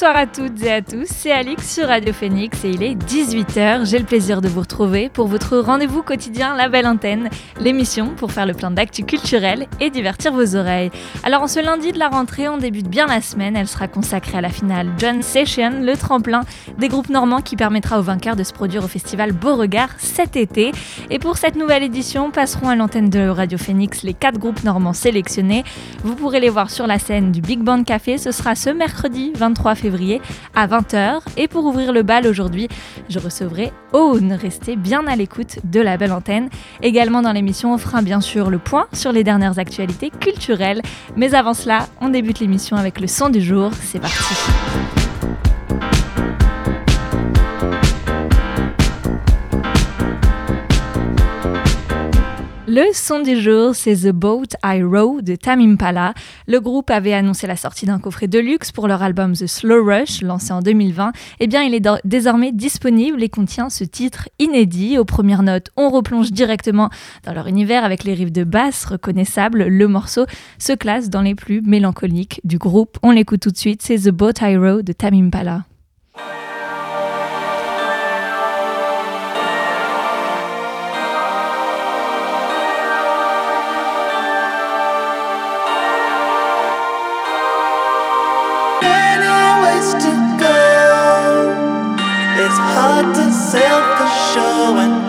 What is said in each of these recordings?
Bonsoir à toutes et à tous, c'est Alix sur Radio Phoenix et il est 18h. J'ai le plaisir de vous retrouver pour votre rendez-vous quotidien La Belle Antenne, l'émission pour faire le plein d'actu culturel et divertir vos oreilles. Alors en ce lundi de la rentrée, on débute bien la semaine, elle sera consacrée à la finale John Session, le tremplin des groupes normands qui permettra aux vainqueurs de se produire au festival Beauregard cet été. Et pour cette nouvelle édition, passeront à l'antenne de Radio Phoenix les quatre groupes normands sélectionnés. Vous pourrez les voir sur la scène du Big Band Café, ce sera ce mercredi 23 février à 20h. Et pour ouvrir le bal aujourd'hui, je recevrai Own. Restez bien à l'écoute de la belle antenne. Également dans l'émission, on fera bien sûr le point sur les dernières actualités culturelles. Mais avant cela, on débute l'émission avec le son du jour. C'est parti. Le son du jour, c'est The Boat I Row de Tam Impala. Le groupe avait annoncé la sortie d'un coffret de luxe pour leur album The Slow Rush, lancé en 2020. Eh bien, il est désormais disponible et contient ce titre inédit. Aux premières notes, on replonge directement dans leur univers avec les riffs de basse reconnaissables. Le morceau se classe dans les plus mélancoliques du groupe. On l'écoute tout de suite, c'est The Boat I Row de Tam Impala. myself for show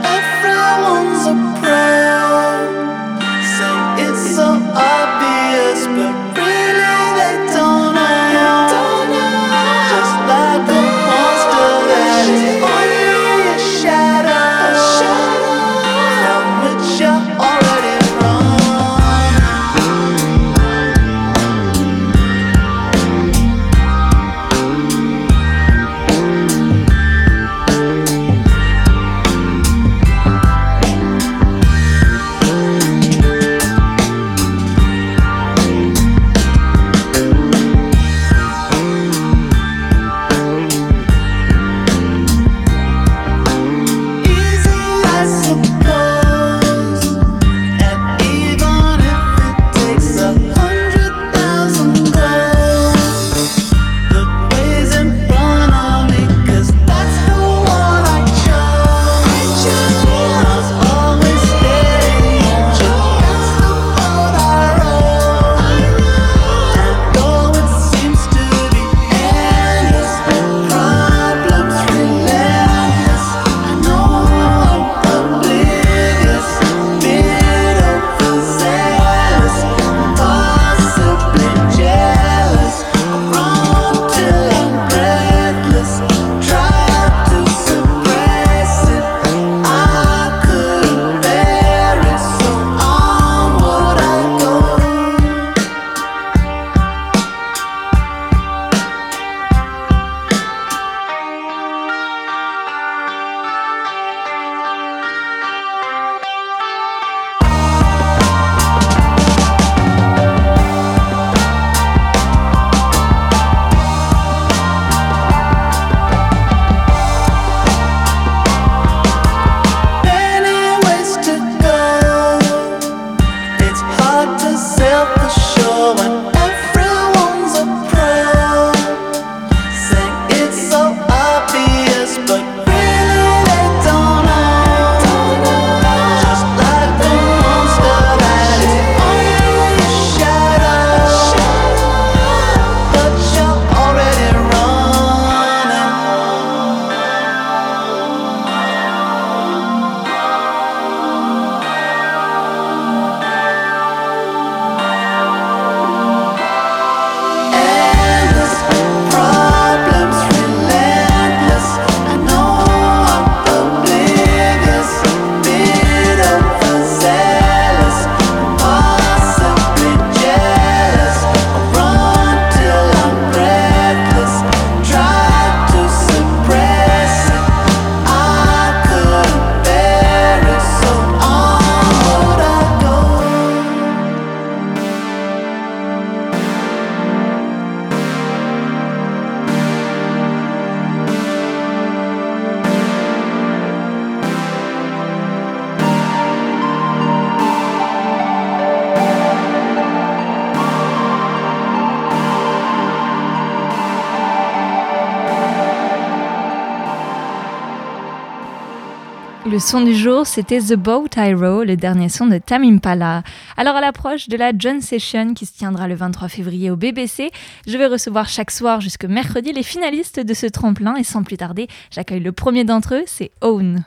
son du jour, c'était The Boat I Row, le dernier son de Tam Impala. Alors à l'approche de la John Session qui se tiendra le 23 février au BBC, je vais recevoir chaque soir jusque mercredi les finalistes de ce tremplin et sans plus tarder, j'accueille le premier d'entre eux, c'est Own.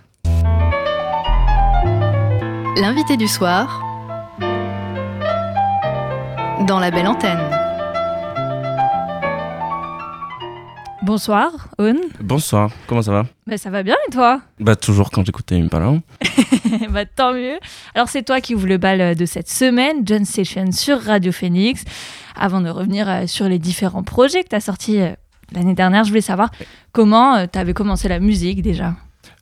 L'invité du soir dans la belle antenne. Bonsoir, Own. Bonsoir, comment ça va? Bah, Ça va bien et toi? Bah toujours quand j'écoutais Impala. bah tant mieux. Alors c'est toi qui ouvre le bal de cette semaine, John Session sur Radio Phoenix. Avant de revenir euh, sur les différents projets que tu as sortis euh, l'année dernière, je voulais savoir comment euh, tu avais commencé la musique déjà?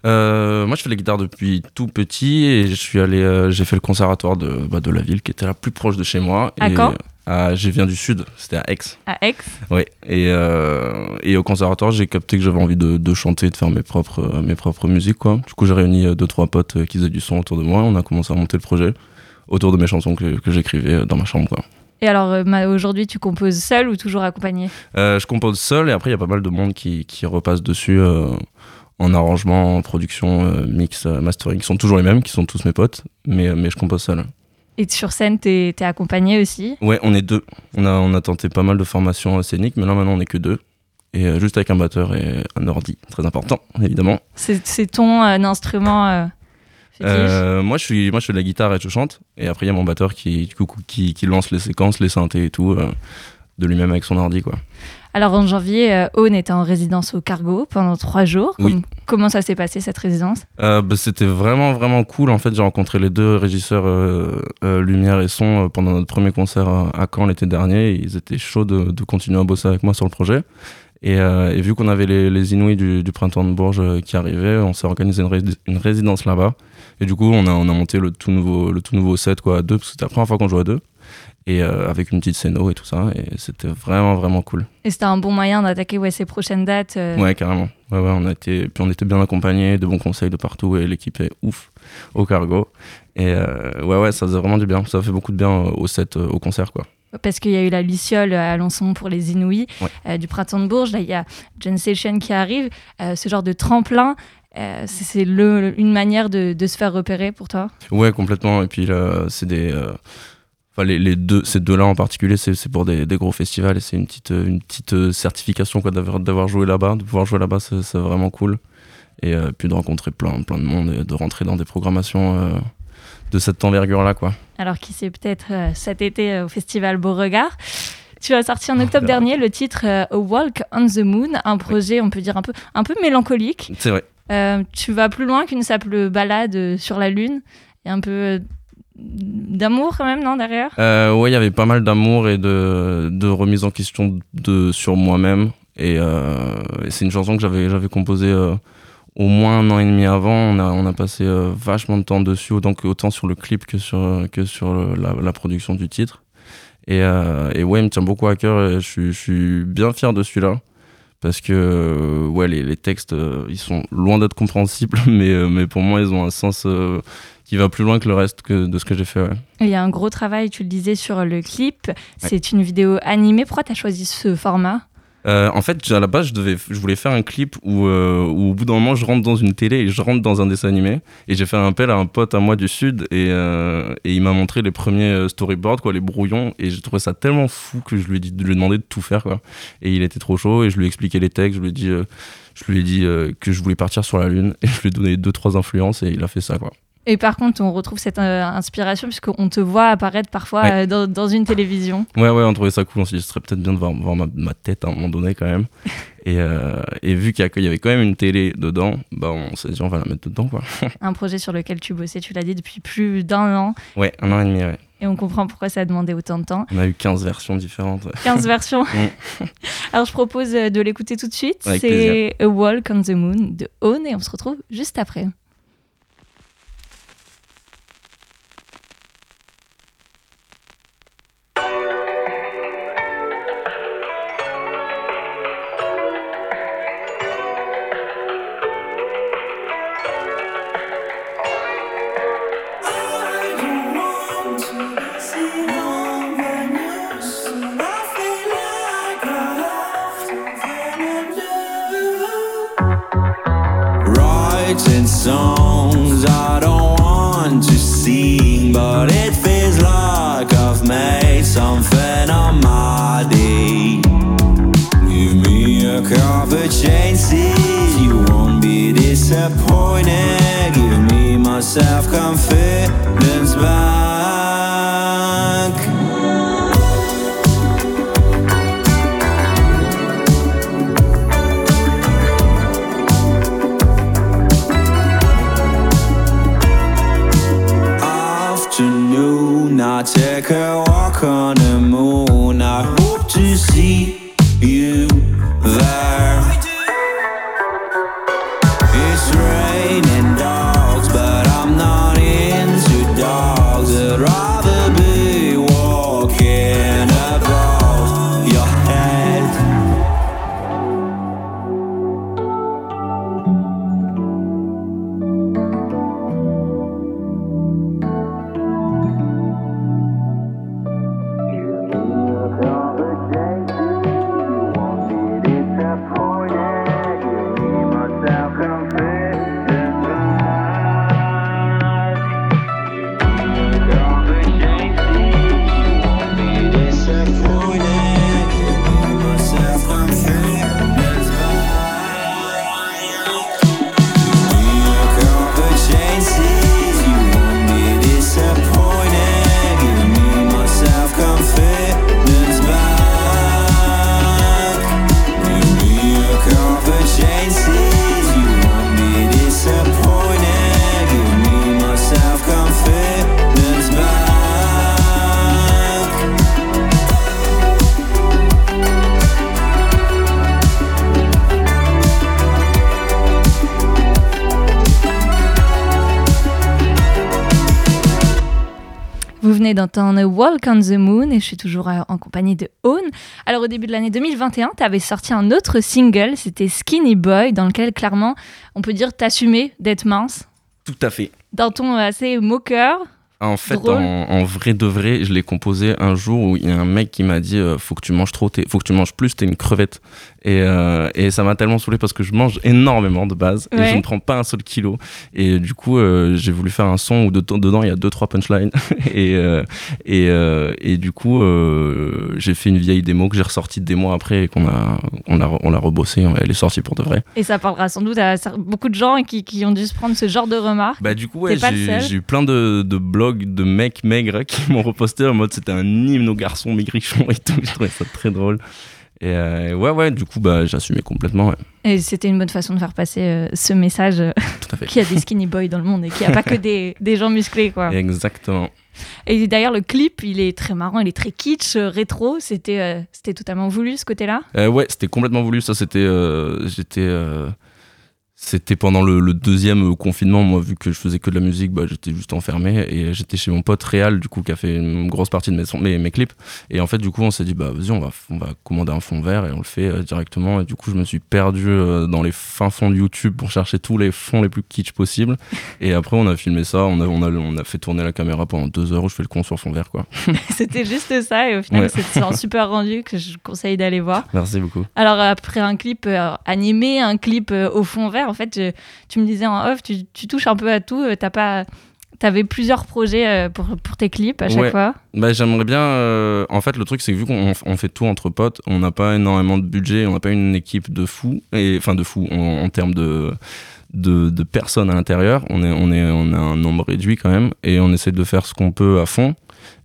Moi, je fais la guitare depuis tout petit et je suis allé, j'ai fait le conservatoire de, bah, de la ville qui était la plus proche de chez moi. À quand ah, je viens du sud, c'était à Aix. À Aix Oui. Et, euh, et au conservatoire, j'ai capté que j'avais envie de, de, chanter, de faire mes propres, mes propres musiques. Quoi. Du coup, j'ai réuni euh, deux, trois potes euh, qui faisaient du son autour de moi. On a commencé à monter le projet autour de mes chansons que, que j'écrivais dans ma chambre. Quoi. Et alors, aujourd'hui, tu composes seul ou toujours accompagné? Euh, Je compose seul et après, il y a pas mal de monde qui, qui repasse dessus en arrangement, en production, mix, mastering. Ils sont toujours les mêmes, qui sont tous mes potes, mais, mais je compose seul. Et sur scène, t'es es accompagné aussi? Ouais, on est deux. On a, on a tenté pas mal de formations scéniques, mais là maintenant on est que deux. Et euh, juste avec un batteur et un ordi, très important, évidemment. C'est ton euh, instrument euh, moi, je suis, moi, je fais de la guitare et je chante. Et après, il y a mon batteur qui, qui, qui, lance les séquences, les synthés et tout, de lui-même avec son ordi, quoi. Alors en janvier, euh, Owen était en résidence au Cargo pendant trois jours. Comment ça s'est passé cette résidence? Euh, bah, C'était vraiment vraiment cool. En fait, j'ai rencontré les deux régisseurs euh, lumière et son pendant notre premier concert à Caen l'été dernier. Ils étaient chauds de, continuer à bosser avec moi sur le projet. Et, vu qu'on avait les, les Inouïs du, printemps de Bourges qui arrivaient, on s'est organisé une, résidence là-bas. Et du coup, on a, on a monté le tout nouveau, le tout nouveau set quoi, à deux, parce que c'était la première fois qu'on jouait à deux et euh, avec une petite scéno et tout ça et c'était vraiment vraiment cool. Et c'était un bon moyen d'attaquer ouais, ces prochaines dates euh. ouais carrément. Ouais, ouais, on a été puis on était bien accompagnés de bons conseils de partout et l'équipe est ouf au cargo. Et euh, ouais ouais ça faisait vraiment du bien. Ça fait beaucoup de bien au set au concert quoi. Parce qu'il y a eu la Luciole à Alençon pour les Inouïs du printemps de Bourges. Là il y a John Session qui arrive ce genre de tremplin c'est une manière de, de, se faire repérer pour toi? Ouais, complètement. Et puis là, c'est des, Enfin, les, deux, ces deux-là en particulier, c'est pour des, gros festivals et c'est une petite, une petite euh, certification d'avoir joué là-bas, de pouvoir jouer là-bas, c'est vraiment cool. Et euh, puis de rencontrer plein, plein de monde et de rentrer dans des programmations euh, de cette envergure-là. quoi. Alors qui c'est peut-être cet été au festival Beauregard tu as sorti en ah, octobre dernier le titre A Walk on the Moon, un projet, on peut dire, un peu, un peu mélancolique. C'est vrai. tu vas plus loin qu'une simple balade sur la Lune et un peu d'amour quand même, non, derrière? Euh, Ouais, il y avait pas mal d'amour et de, de, remise en question de, sur moi-même. Et, euh, c'est une chanson que j'avais, composée euh, au moins un an et demi avant. On a, on a passé euh, vachement de temps dessus, autant, autant sur le clip que sur, que sur la, production du titre. Et, et, ouais, il me tient beaucoup à cœur je, je suis bien fier de celui-là. Parce que ouais, les, les textes, ils sont loin d'être compréhensibles, mais, mais pour moi, ils ont un sens qui va plus loin que le reste que de ce que j'ai fait. Il y a un gros travail, tu le disais, sur le clip. C'est une vidéo animée. Pourquoi tu as choisi ce format? Euh, en fait, à la base, je, devais, je voulais faire un clip où, euh, où, au bout d'un moment, je rentre dans une télé et je rentre dans un dessin animé. Et j'ai fait un appel à un pote à moi du Sud et, euh, et il m'a montré les premiers storyboards, quoi, les brouillons. Et j'ai trouvé ça tellement fou que je lui ai, dit, de lui demander de tout faire. Quoi. Et il était trop chaud et je lui ai expliqué les textes. Je lui ai dit, je lui ai dit que je voulais partir sur la Lune et je lui ai donné deux, trois influences et il a fait ça. Quoi. Et par contre, on retrouve cette euh, inspiration puisqu'on te voit apparaître parfois euh, dans, une télévision. Ouais, ouais, on trouvait ça cool. On s'est dit, ce serait peut-être bien de voir, ma, tête à un moment donné quand même. et, euh, et, vu qu'il y, avait quand même une télé dedans, bah, on s'est dit, on va la mettre dedans. Quoi. un projet sur lequel tu bossais, tu l'as dit, depuis plus d'un an. Ouais, un an et demi, ouais. Et on comprend pourquoi ça a demandé autant de temps. On a eu 15 versions différentes. 15 versions mm. Alors je propose de l'écouter tout de suite. C'est A Walk on the Moon de Own et on se retrouve juste après. I'm something Walk on the Moon et je suis toujours euh, en compagnie de Own. Alors au début de l'année 2021, tu avais sorti un autre single, c'était Skinny Boy, dans lequel clairement on peut dire t'assumer d'être mince. Tout à fait. D'un ton assez moqueur. En fait, en, en vrai de vrai, je l'ai composé un jour où il y a un mec qui m'a dit euh, faut que tu manges trop, faut que tu manges plus, t'es une crevette. Et, euh, et ça m'a tellement saoulé parce que je mange énormément de base et je ne prends pas un seul kilo. Et du coup, euh, j'ai voulu faire un son où de- dedans il y a deux trois punchlines. et, et, et du coup, j'ai fait une vieille démo que j'ai ressortie des mois après et qu'on a, on a, on l'a rebossée. Elle est sortie pour de vrai. Et ça parlera sans doute à beaucoup de gens qui, qui ont dû se prendre ce genre de remarques. Bah du coup ouais, j'ai eu plein de, de blogs de mecs maigres qui m'ont reposté en mode c'était un hymne aux garçons maigrichons et tout. Je trouvais ça très drôle. Et euh, ouais ouais du coup bah j'assumais complètement ouais, Et c'était une bonne façon de faire passer euh, ce message euh, qu'il y a des skinny boys dans le monde et qu'il n'y a pas que des, des gens musclés. Quoi. Exactement. Et d'ailleurs, le clip, il est très marrant, il est très kitsch, euh, rétro. C'était euh, c'était totalement voulu ce côté-là? Euh, ouais c'était complètement voulu ça c'était euh, j'étais c'était pendant le, le deuxième confinement. Moi vu que je faisais que de la musique bah j'étais juste enfermé et j'étais chez mon pote Réal du coup qui a fait une grosse partie de mes, sons- mes, mes clips. Et en fait du coup on s'est dit bah vas-y on va on va commander un fond vert et on le fait euh, directement. Et du coup je me suis perdu euh, dans les fins fonds de YouTube pour chercher tous les fonds les plus kitsch possibles. Et après on a filmé ça. On a on a on a fait tourner la caméra pendant deux heures où je fais le con sur fond vert quoi. C'était juste ça. Et au final, Ouais. c'est un super rendu que je conseille d'aller voir. merci beaucoup. Alors, après un clip euh, animé, un clip euh, au fond vert, en fait, je- tu me disais en off, tu, tu touches un peu à tout. euh, T'as pas. T'avais plusieurs projets euh, pour, pour tes clips à chaque Ouais. fois. Bah, j'aimerais bien. euh, en fait, le truc, c'est que vu qu'on on fait tout entre potes, on n'a pas énormément de budget, on n'a pas une équipe de fous, et enfin de fous en, en termes de, de, de personnes à l'intérieur. On, est, on, est, on a un nombre réduit quand même, et on essaie de faire ce qu'on peut à fond.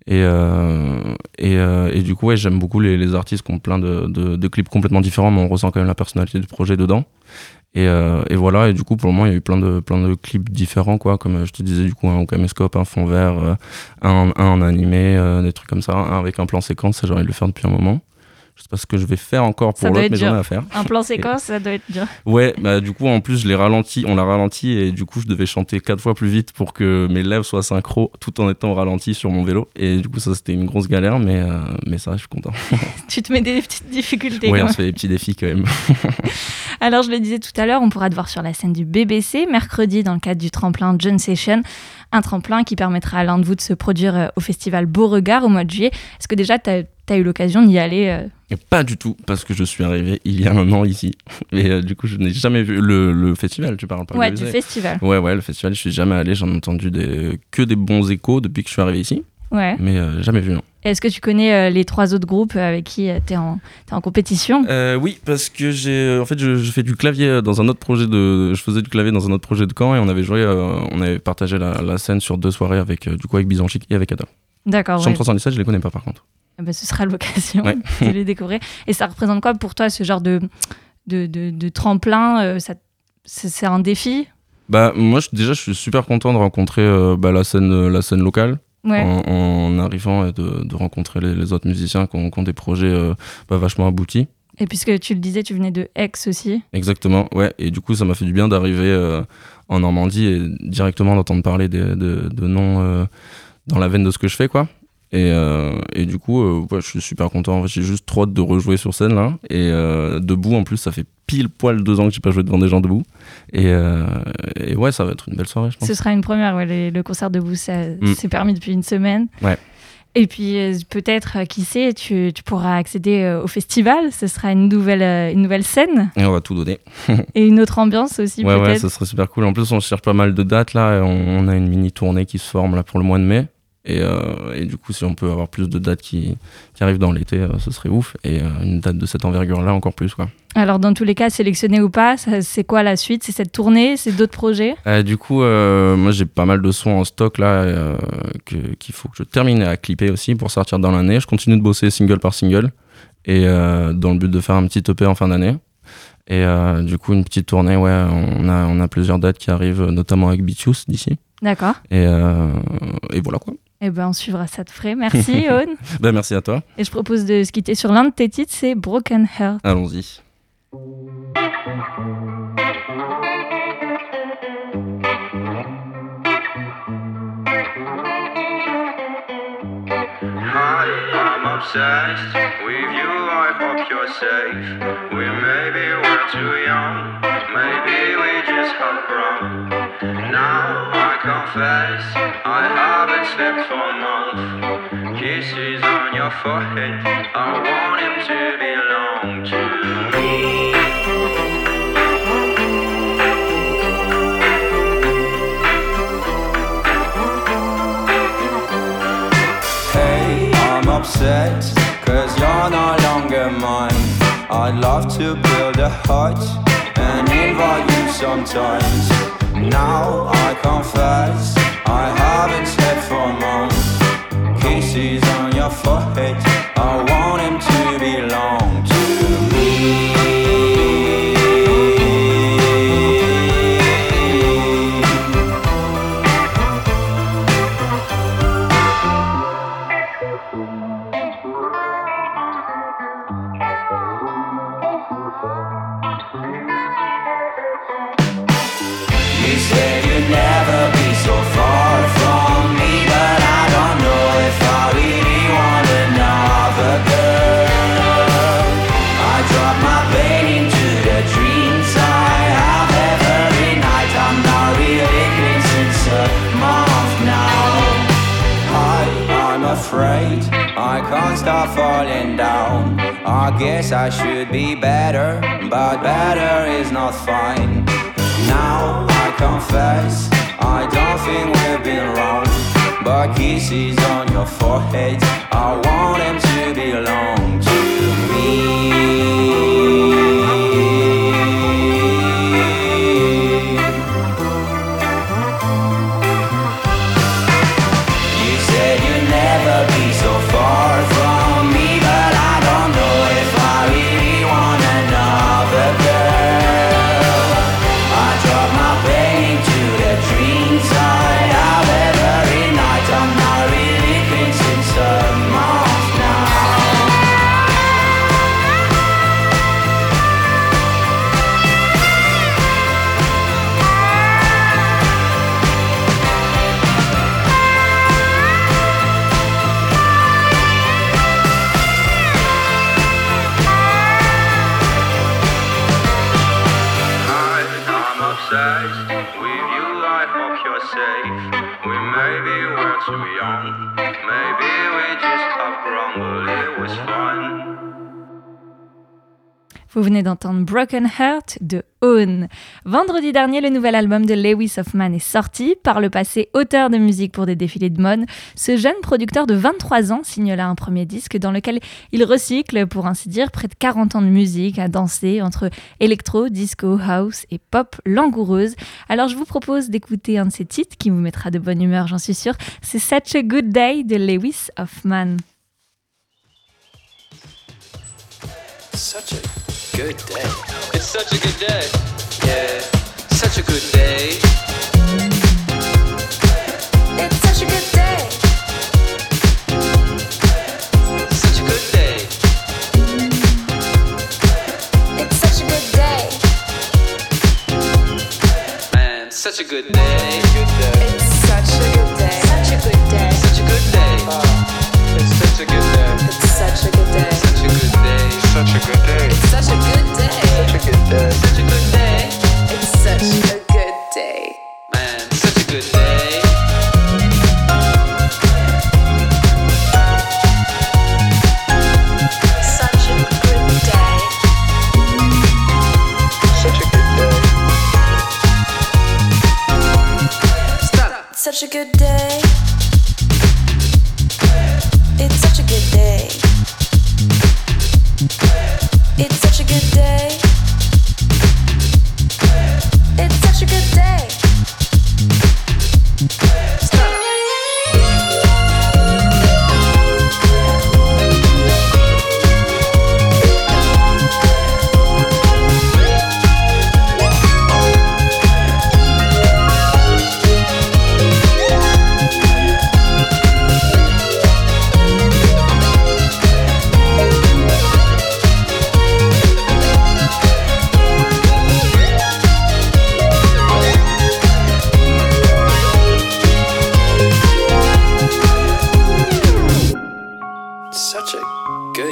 Et, euh, et, euh, et du coup, ouais, j'aime beaucoup les, les artistes qui ont plein de, de, de clips complètement différents, mais on ressent quand même la personnalité du projet dedans. Et, euh, et voilà, et du coup, pour le moment, il y a eu plein de, plein de clips différents, quoi, comme euh, je te disais, du coup, un caméscope, un fond vert, euh, un, un en animé, euh, des trucs comme ça, un avec un plan séquence, ça j'ai envie de le faire depuis un moment. Je sais pas ce que je vais faire encore pour l'autre, mais j'en ai à faire. Un plan séquence, ça doit être dur. Ouais, bah du coup en plus je l'ai ralenti, on l'a ralenti et du coup je devais chanter quatre fois plus vite pour que mes lèvres soient synchro tout en étant ralenti sur mon vélo et du coup ça c'était une grosse galère mais euh, mais ça je suis content. tu te mets des petites difficultés. Quand on se fait des petits défis quand même. Alors, je le disais tout à l'heure, on pourra te voir sur la scène du BBC mercredi dans le cadre du tremplin John Session. Un tremplin qui permettra à l'un de vous de se produire euh, au festival Beauregard au mois de juillet. Est-ce que déjà, tu tu as eu l'occasion d'y aller euh, pas du tout, parce que je suis arrivé il y a un an ici. Et euh, du coup, je n'ai jamais vu le, le festival, tu parles pas Ouais, du festival. Ouais, ouais, le festival, je suis jamais allé, j'en ai entendu des, que des bons échos depuis que je suis arrivé ici, Ouais. mais euh, jamais vu, non. Est-ce que tu connais les trois autres groupes avec qui tu es, en t'es en compétition? Euh, oui, parce que j'ai, en fait, je, je fais du clavier dans un autre projet de, je faisais du clavier dans un autre projet de camp et on avait joué, euh, on avait partagé la, la scène sur deux soirées avec, du coup, avec et avec Ada. D'accord, Chambre ouais. 317, je les connais pas par contre. Eh ben, ce sera l'occasion Ouais. de les découvrir. Et ça représente quoi pour toi ce genre de, de, de, de tremplin euh, C'est un défi? Bah, moi, je- déjà, je suis super content de rencontrer euh, bah, la scène, euh, la scène locale. Ouais. en, en arrivant et de, de rencontrer les, les autres musiciens qui ont, qui ont des projets euh, bah, vachement aboutis. Et puisque tu le disais, tu venais de Aix aussi. Exactement, ouais. Et du coup, ça m'a fait du bien d'arriver euh, en Normandie et directement d'entendre parler des- de, de noms euh, dans la veine de ce que je fais, quoi. Et, euh, et du coup, euh, ouais, je suis super content. En fait, J'ai juste trop hâte de rejouer sur scène là. Et euh, debout, en plus, ça fait pile poil deux ans que j'ai pas joué devant des gens debout. Et, et ouais, ça va être une belle soirée, je pense. Ce sera une première, ouais, les- le concert debout, ça Mm. s'est permis depuis une semaine. Ouais. Et puis peut-être, qui sait, tu, tu pourras accéder au festival. Ce sera une nouvelle, une nouvelle scène Et on va tout donner. et une autre ambiance aussi Ouais, ouais, ça serait super cool. En plus, on cherche pas mal de dates là. On, on a une mini tournée qui se forme là pour le mois de mai. Et, euh, et du coup, si on peut avoir plus de dates qui, qui arrivent dans l'été, euh, ce serait ouf. Et euh, une date de cette envergure-là, encore plus. Quoi. Alors dans tous les cas, sélectionné ou pas, c'est quoi la suite? C'est cette tournée? C'est d'autres projets? Du coup, moi, j'ai pas mal de sons en stock là qu'il faut que je termine à clipper aussi pour sortir dans l'année. Je continue de bosser single par single et dans le but de faire un petit EP en fin d'année. Et du coup, une petite tournée, ouais, on a, on a plusieurs dates qui arrivent, notamment avec Bitius d'ici. D'accord. Et, euh, et voilà quoi. Eh ben, on suivra ça de frais. Merci, Owen. Ben, merci à toi. Et je propose de se quitter sur l'un de tes titres, c'est Broken Heart. Allons-y. Hi, I'm obsessed with you. I hope you're safe. We maybe we're too young. Maybe we just have grown. Now I confess I haven't slept for months. Kisses on your forehead. I want him to belong to me. Hey, I'm upset, cause you're no longer mine. I'd love to build a hut and invite you sometimes. Now I confess, I haven't slept for months. Kisses on your forehead, I want guess I should be better, but better is not fine. Now I confess, I don't think we've been wrong. But kisses on your forehead, I want them to belong to me. Venez d'entendre Broken Heart de Own. Vendredi dernier, le nouvel album de Lewis Hoffman est sorti. Par le passé, auteur de musique pour des défilés de mode, ce jeune producteur de 23 ans signe là un premier disque dans lequel il recycle, pour ainsi dire, près de 40 ans de musique à danser entre électro, disco, house et pop langoureuse. Alors je vous propose d'écouter un de ces titres qui vous mettra de bonne humeur, j'en suis sûre. C'est Such a Good Day de Lewis Hoffman. Such a good day. It's such a good day. Yeah, such a good day. It's such a good day. Such a good day. It's such a good day. Man, such a good day. It's such a good day. Such a good day. Such a good day. It's such a good day. It's such a good day. Such a good day. Such a good day. It's such a good day. Such a good day. Such a good day. It's such a good day. Man, such a good day. Such a good day.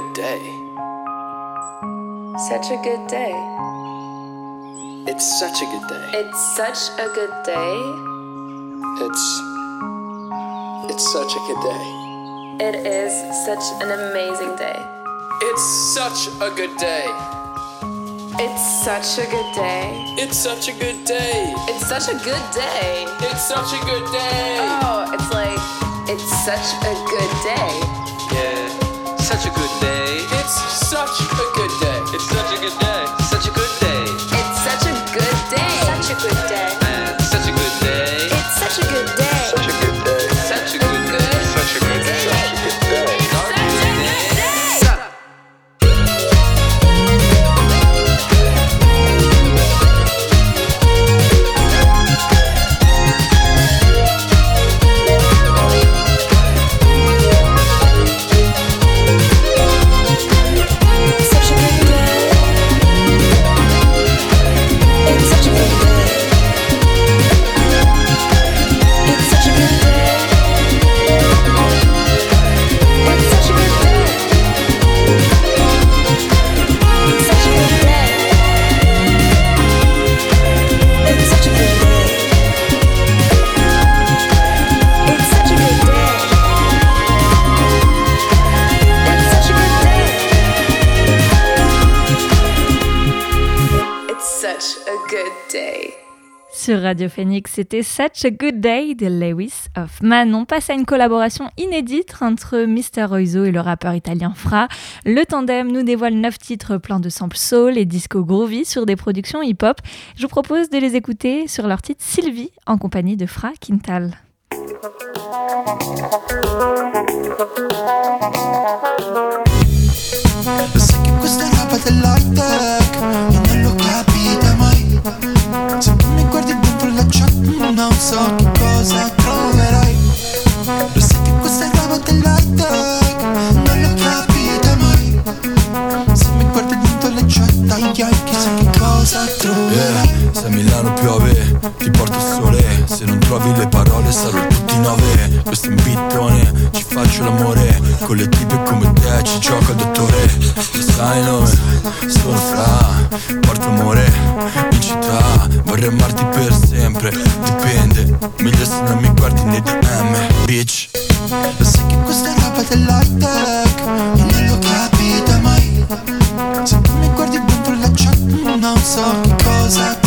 Good day. Such a good day. It's such a good day. It's such a good day. It's. It's such a good day. It is such an amazing day. It's such a good day. It's such a good day. It's such a good day. It's such a good day. It's such a good day. Oh, it's like, it's such a good day. Such a good day. It's such a good day. Sur Radio Phoenix, c'était Such a Good Day de Lewis Hoffman. On passe à une collaboration inédite entre Mr. Oizo et le rappeur italien Fra. Le tandem nous dévoile 9 titres pleins de samples soul et disco groovy sur des productions hip-hop. Je vous propose de les écouter sur leur titre Sylvie en compagnie de Fra Quintal. Trovi le parole sarò tutti nove. Questo è un bittone Ci faccio l'amore. Con le tipe come te Ci gioco dottore. Lo sai nome, sono fra Porto amore in città. Vorrei amarti per sempre Dipende, meglio se non mi guardi nei DM Bitch. Lo sai che questa roba dell'high tech non lo capita mai. Se tu mi guardi dentro la chat Non so che cosa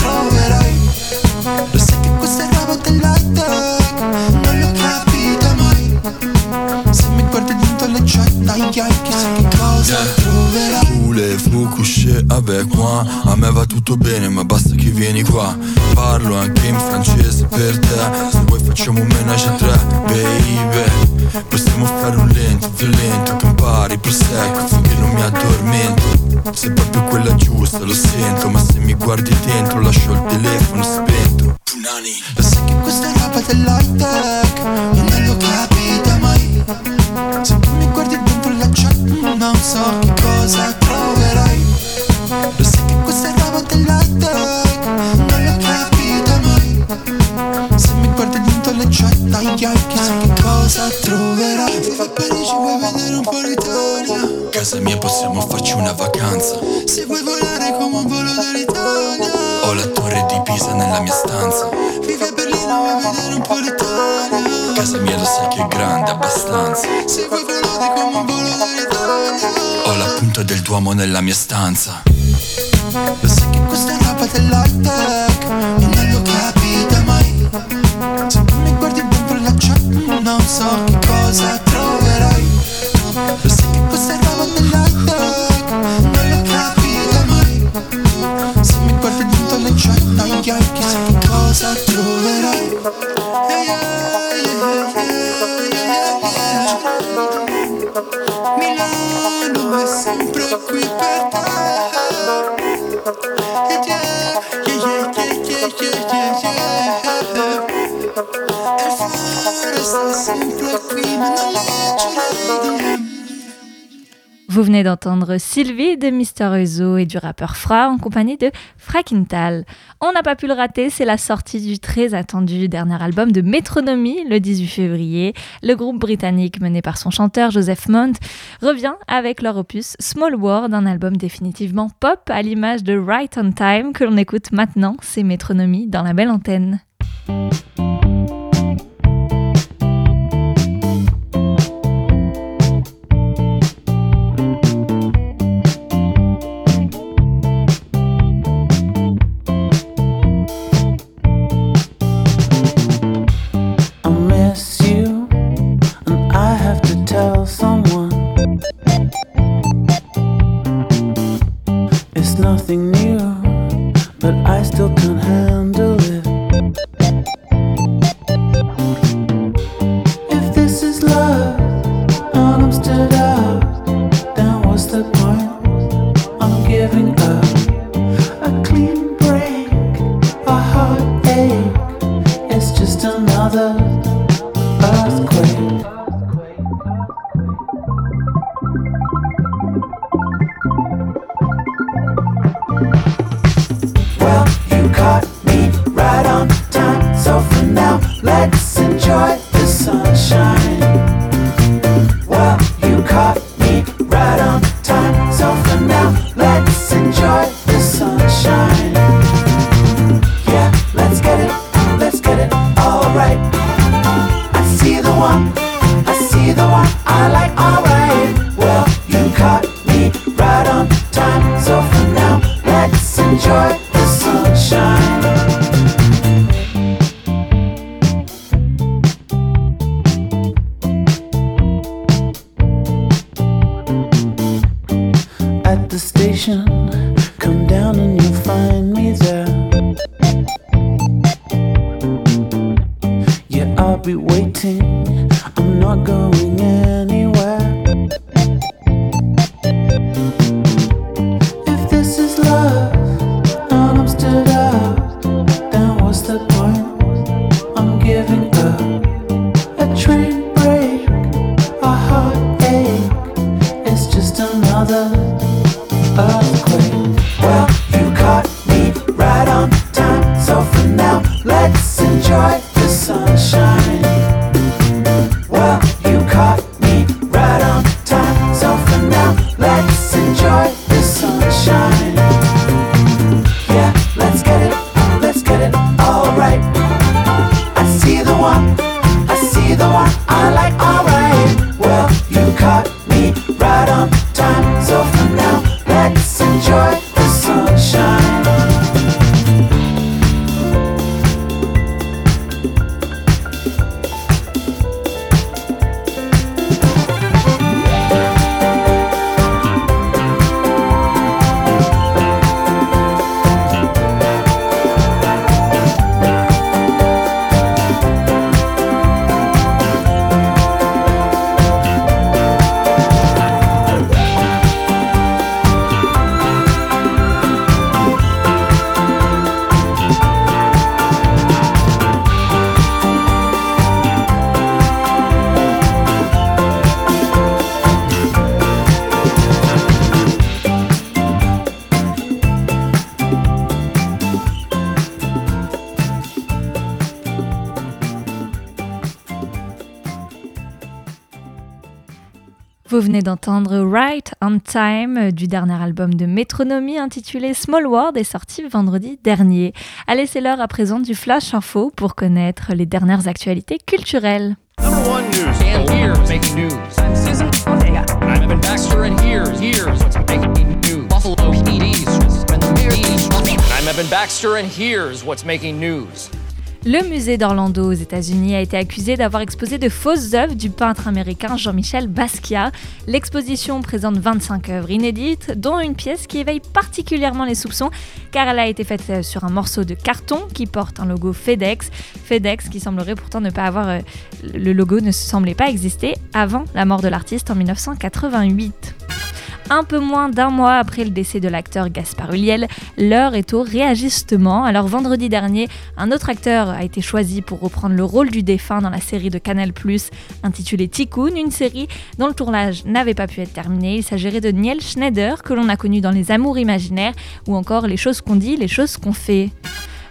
troverai Voulez-vous coucher avec moi? A me va tutto bene ma basta che vieni qua. Parlo anche in francese per te. Se vuoi facciamo un menage a tre, baby. Possiamo fare un lento, violento Campari, prosecco finché non mi addormento. Sei proprio quella giusta, lo sento Ma se mi guardi dentro lascio il telefono spento. Punani Lo sai che questa roba dell'high tech non lo capita mai Non so che cosa troverai. Lo sai che questa è roba tech Non lo capita mai. Se mi guardi dentro la chat Dai chissà che cosa troverai? Vivo a Parigi vuoi vedere un po' l'Italia Casa mia possiamo farci una vacanza. Se vuoi volare come un volo dall'Italia grande abbastanza. Se vuoi volare come un volo dall'Italia Ho la punta del Duomo nella mia stanza. Lo sai che questa è roba dell'high Vous venez d'entendre Sylvie de Mister Euzo et du rappeur Fra en compagnie de Frakintal. On n'a pas pu le rater, c'est la sortie du très attendu dernier album de Métronomie le 18 février. Le groupe britannique mené par son chanteur Joseph Mount revient avec leur opus Small World, un album définitivement pop à l'image de Right on Time que l'on écoute maintenant, c'est Métronomie dans la belle antenne. Nothing new, but I still can't handle venez d'entendre Right on Time du dernier album de Métronomie intitulé Small World est sorti vendredi dernier. Allez, c'est l'heure à présent du Flash Info pour connaître les dernières actualités culturelles. Number one news. And here's making news. Susan Ortega. I'm Evan Baxter, and here's what's making news? Le musée d'Orlando aux États-Unis a été accusé d'avoir exposé de fausses œuvres du peintre américain Jean-Michel Basquiat. L'exposition présente 25 œuvres inédites, dont une pièce qui éveille particulièrement les soupçons car elle a été faite sur un morceau de carton qui porte un logo FedEx. FedEx qui semblerait pourtant ne pas avoir. euh, le logo ne semblait pas exister avant la mort de l'artiste en 1988. Un peu moins d'un mois après le décès de l'acteur Gaspard Ulliel, l'heure est au réajustement. Alors vendredi dernier, un autre acteur a été choisi pour reprendre le rôle du défunt dans la série de Canal+, intitulée Tikkun, une série dont le tournage n'avait pas pu être terminé. Il s'agirait de Niel Schneider, que l'on a connu dans Les Amours imaginaires, ou encore Les choses qu'on dit, les choses qu'on fait.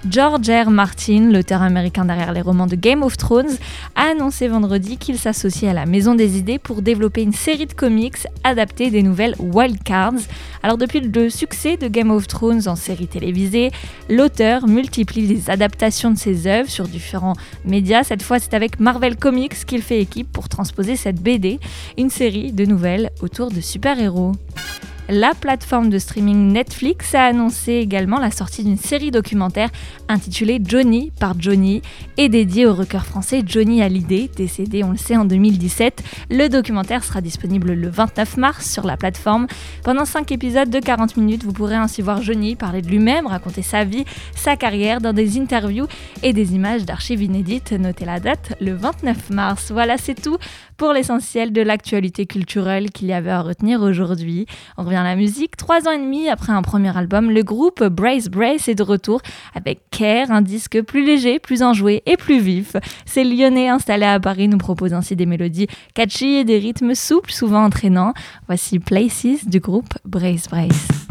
George R. Martin, l'auteur américain derrière les romans de Game of Thrones, a annoncé vendredi qu'il s'associe à la Maison des Idées pour développer une série de comics adaptés des nouvelles Wildcards. Alors depuis le succès de Game of Thrones en série télévisée, l'auteur multiplie les adaptations de ses œuvres sur différents médias. Cette fois, c'est avec Marvel Comics qu'il fait équipe pour transposer cette BD, une série de nouvelles autour de super-héros. La plateforme de streaming Netflix a annoncé également la sortie d'une série documentaire intitulée Johnny par Johnny et dédiée au rocker français Johnny Hallyday, décédé on le sait en 2017. Le documentaire sera disponible le 29 mars sur la plateforme. Pendant 5 épisodes de 40 minutes, vous pourrez ainsi voir Johnny parler de lui-même, raconter sa vie, sa carrière dans des interviews et des images d'archives inédites. Notez la date, le 29 mars. Voilà, c'est tout pour l'essentiel de l'actualité culturelle qu'il y avait à retenir aujourd'hui. On revient à la musique. Trois ans et demi après un premier album, le groupe Brace Brace est de retour avec Care, un disque plus léger, plus enjoué et plus vif. Ces Lyonnais installés à Paris nous proposent ainsi des mélodies catchy et des rythmes souples, souvent entraînants. Voici Places du groupe Brace Brace.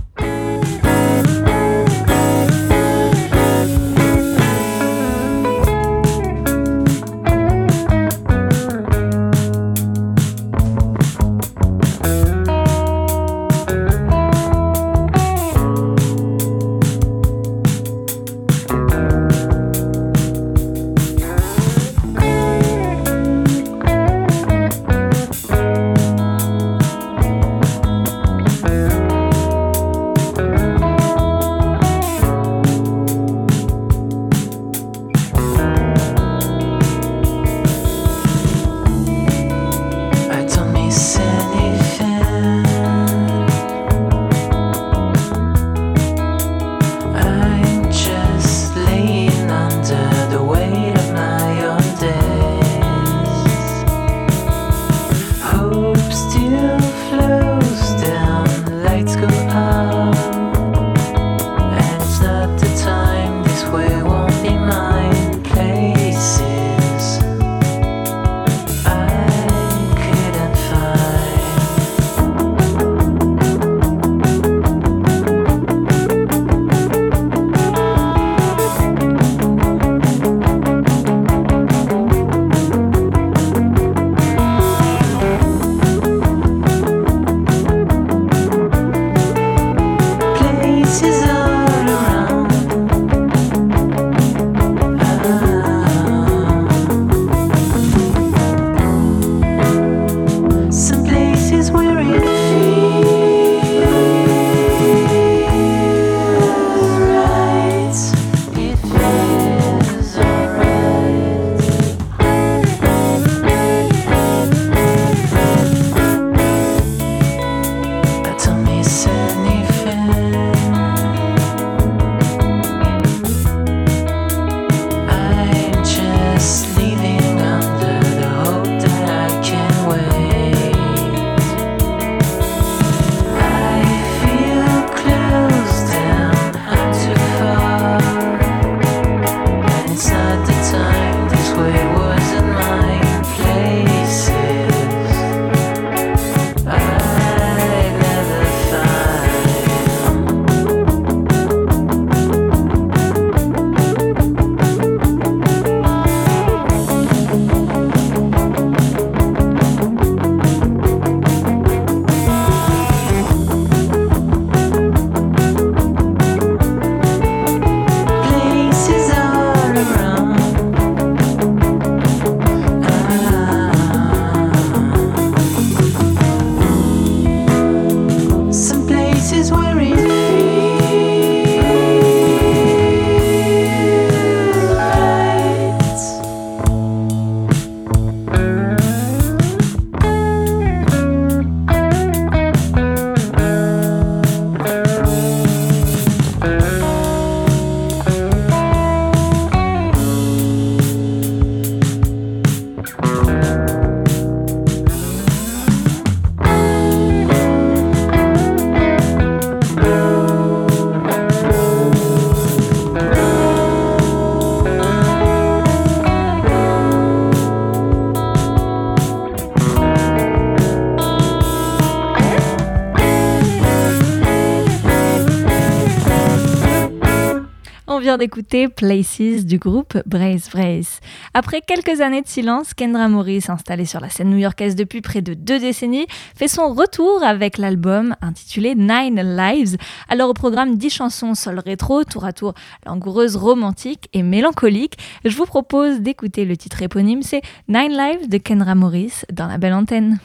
D'écouter Places du groupe Brace Brace. Après quelques années de silence, Kendra Morris, installée sur la scène new-yorkaise depuis près de deux décennies, fait son retour avec l'album intitulé Nine Lives. Alors au programme 10 chansons sol rétro, tour à tour langoureuses, romantiques et mélancoliques, je vous propose d'écouter le titre éponyme, c'est Nine Lives de Kendra Morris dans la belle antenne.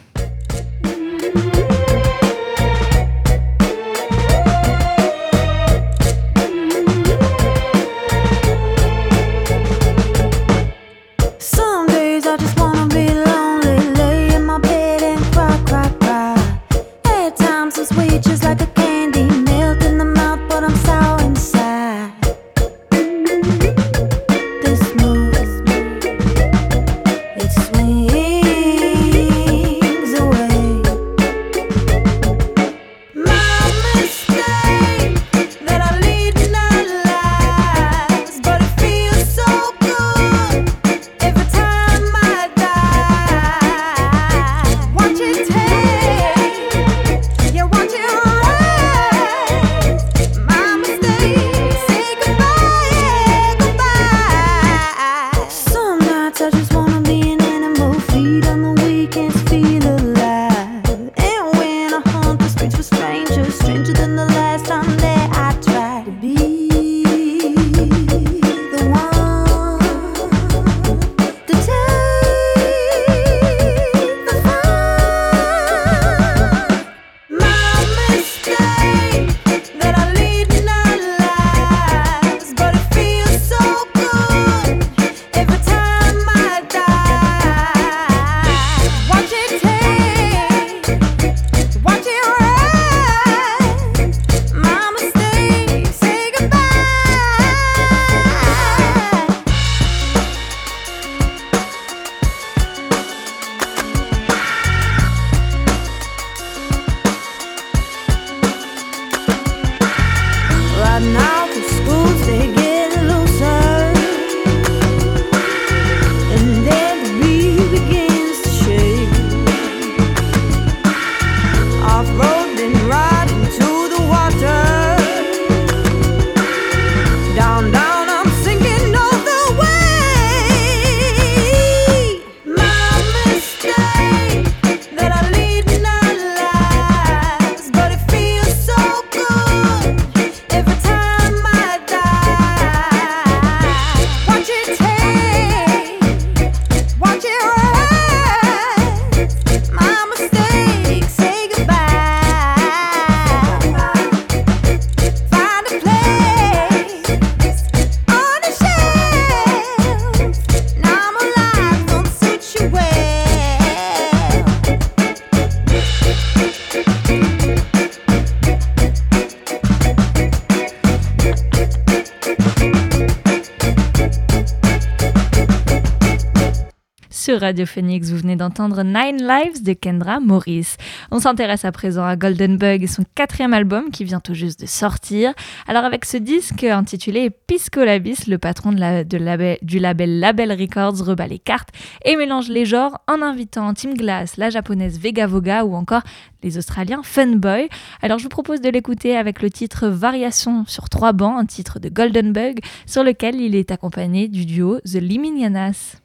Radio Phoenix, vous venez d'entendre Nine Lives de Kendra Morris. On s'intéresse à présent à Golden Bug et son quatrième album qui vient tout juste de sortir. Alors avec ce disque intitulé Pisco Labis, le patron de la- du label Label Records rebat les cartes et mélange les genres en invitant Tim Glass, la japonaise Vega Voga ou encore les Australiens Funboy. Alors je vous propose de l'écouter avec le titre Variation sur trois bancs, un titre de Golden Bug sur lequel il est accompagné du duo The Liminianas.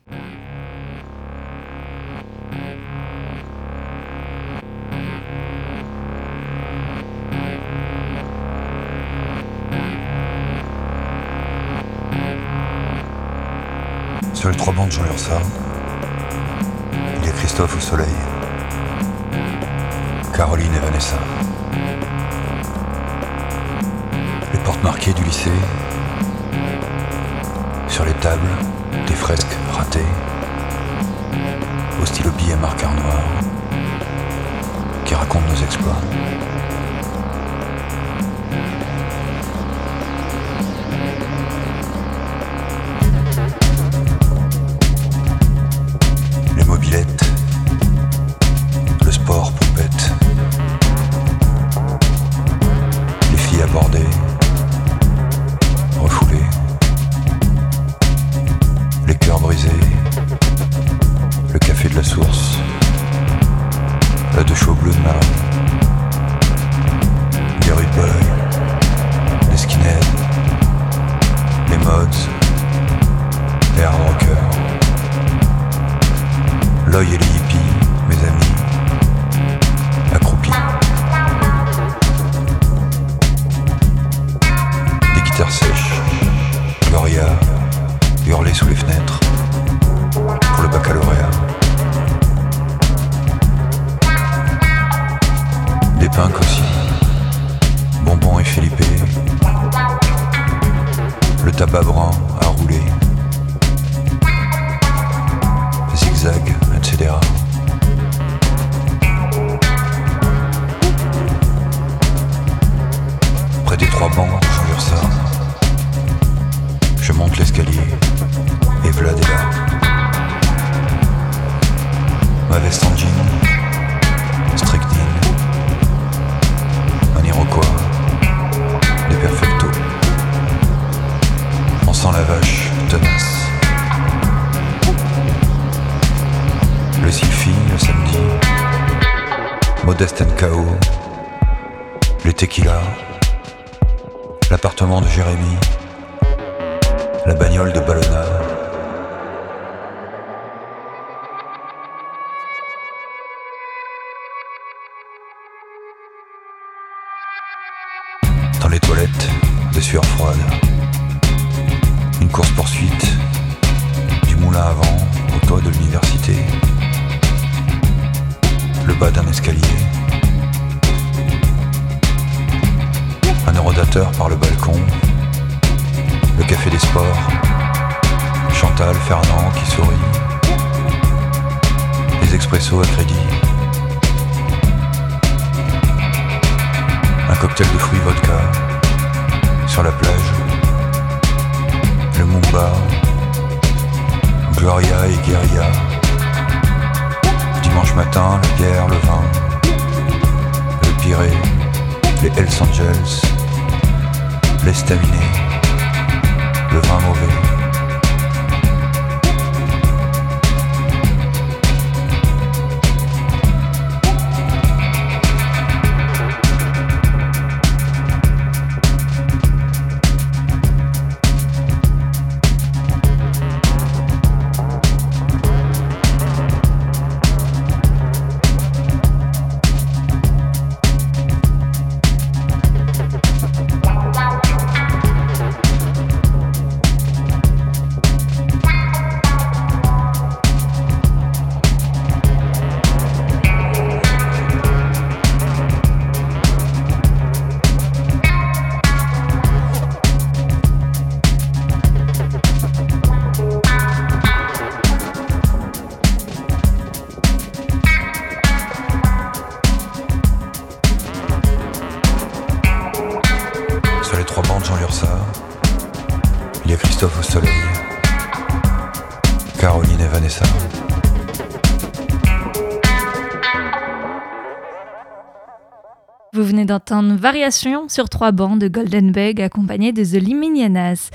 Sur les trois bancs de Jean Lursa, il a Christophe au soleil, Caroline et Vanessa. Les portes marquées du lycée, sur les tables, des fresques ratées, au stylo billet marqueur noir, qui racontent nos exploits. Modeste NKO, les tequilas, l'appartement de Jérémy, la bagnole de Ballona. D'entendre Variation sur trois bancs de Golden Bug accompagné de The Liminianas.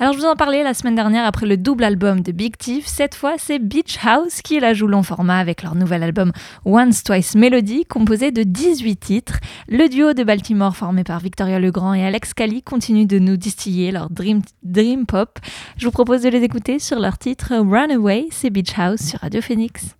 Alors je vous en parlais la semaine dernière après le double album de Big Thief. Cette fois c'est Beach House qui la joue long format avec leur nouvel album Once Twice Melody composé de 18 titres. Le duo de Baltimore formé par Victoria Legrand et Alex Cali continue de nous distiller leur dream, dream pop. Je vous propose de les écouter sur leur titre Runaway, c'est Beach House sur Radio Phoenix.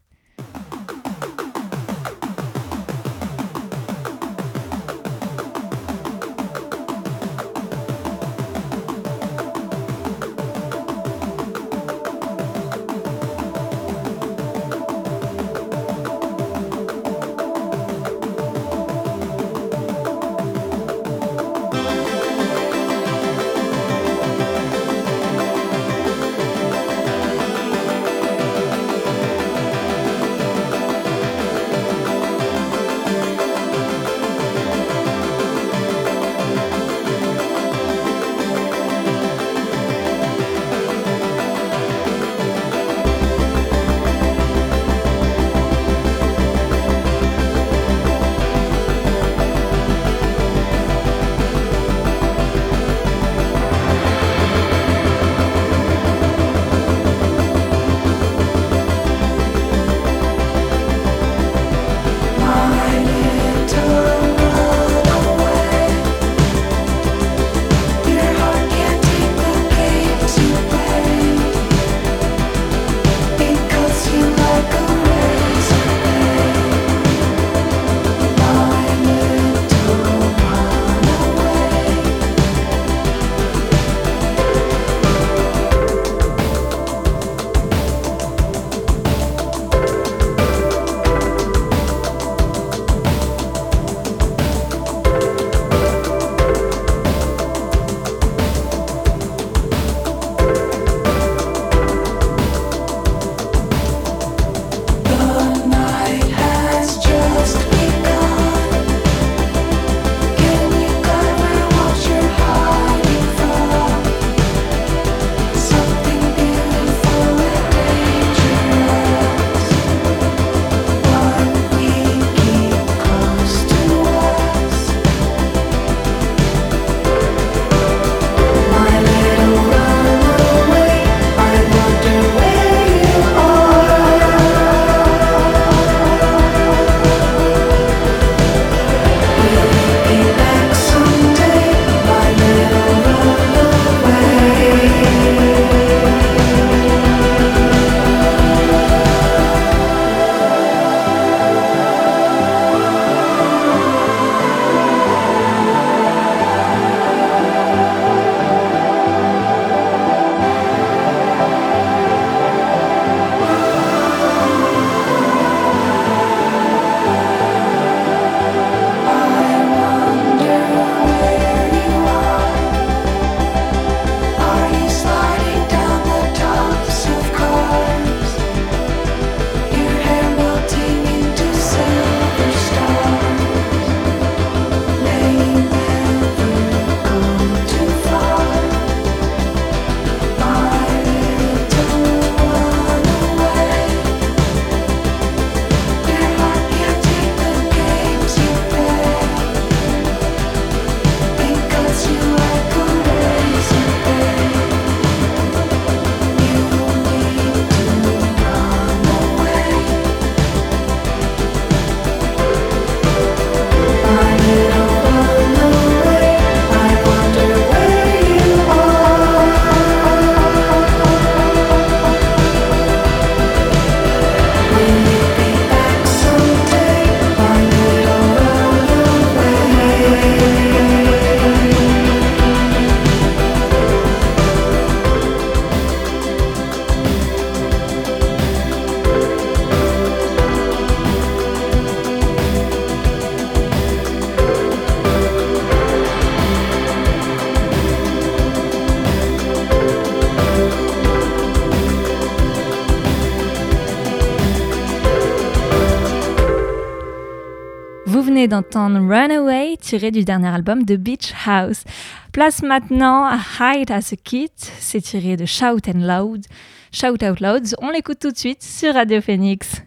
D'entendre Runaway, tiré du dernier album de Beach House. Place maintenant à Hide as a Kid, c'est tiré de Shout and Loud. Shout Out Loud, on l'écoute tout de suite sur Radio Phoenix.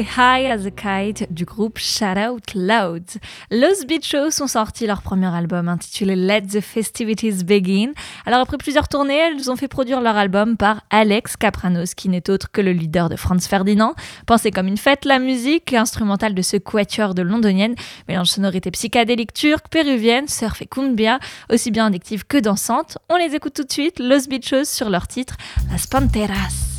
High as a Kite du groupe Shout Out Loud. Los Bichos ont sorti leur premier album intitulé Let the Festivities Begin. Alors après plusieurs tournées, elles ont fait produire leur album par Alex Capranos, qui n'est autre que le leader de Franz Ferdinand. Pensez comme une fête la musique instrumentale de ce quatuor de londonienne, mélange sonorité psychédélique turque, péruvienne, surf et cumbia, aussi bien addictive que dansante. On les écoute tout de suite, Los Bichos sur leur titre Las Panteras.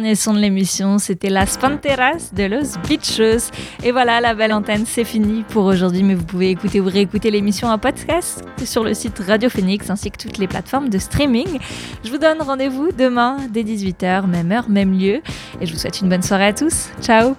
Dernier son de l'émission, c'était Las Panteras de Los Bichos. Et voilà, la belle antenne, c'est fini pour aujourd'hui, mais vous pouvez écouter ou réécouter l'émission en podcast sur le site Radio Phoenix ainsi que toutes les plateformes de streaming. Je vous donne rendez-vous demain dès 18h, même heure, même lieu. Et je vous souhaite une bonne soirée à tous. Ciao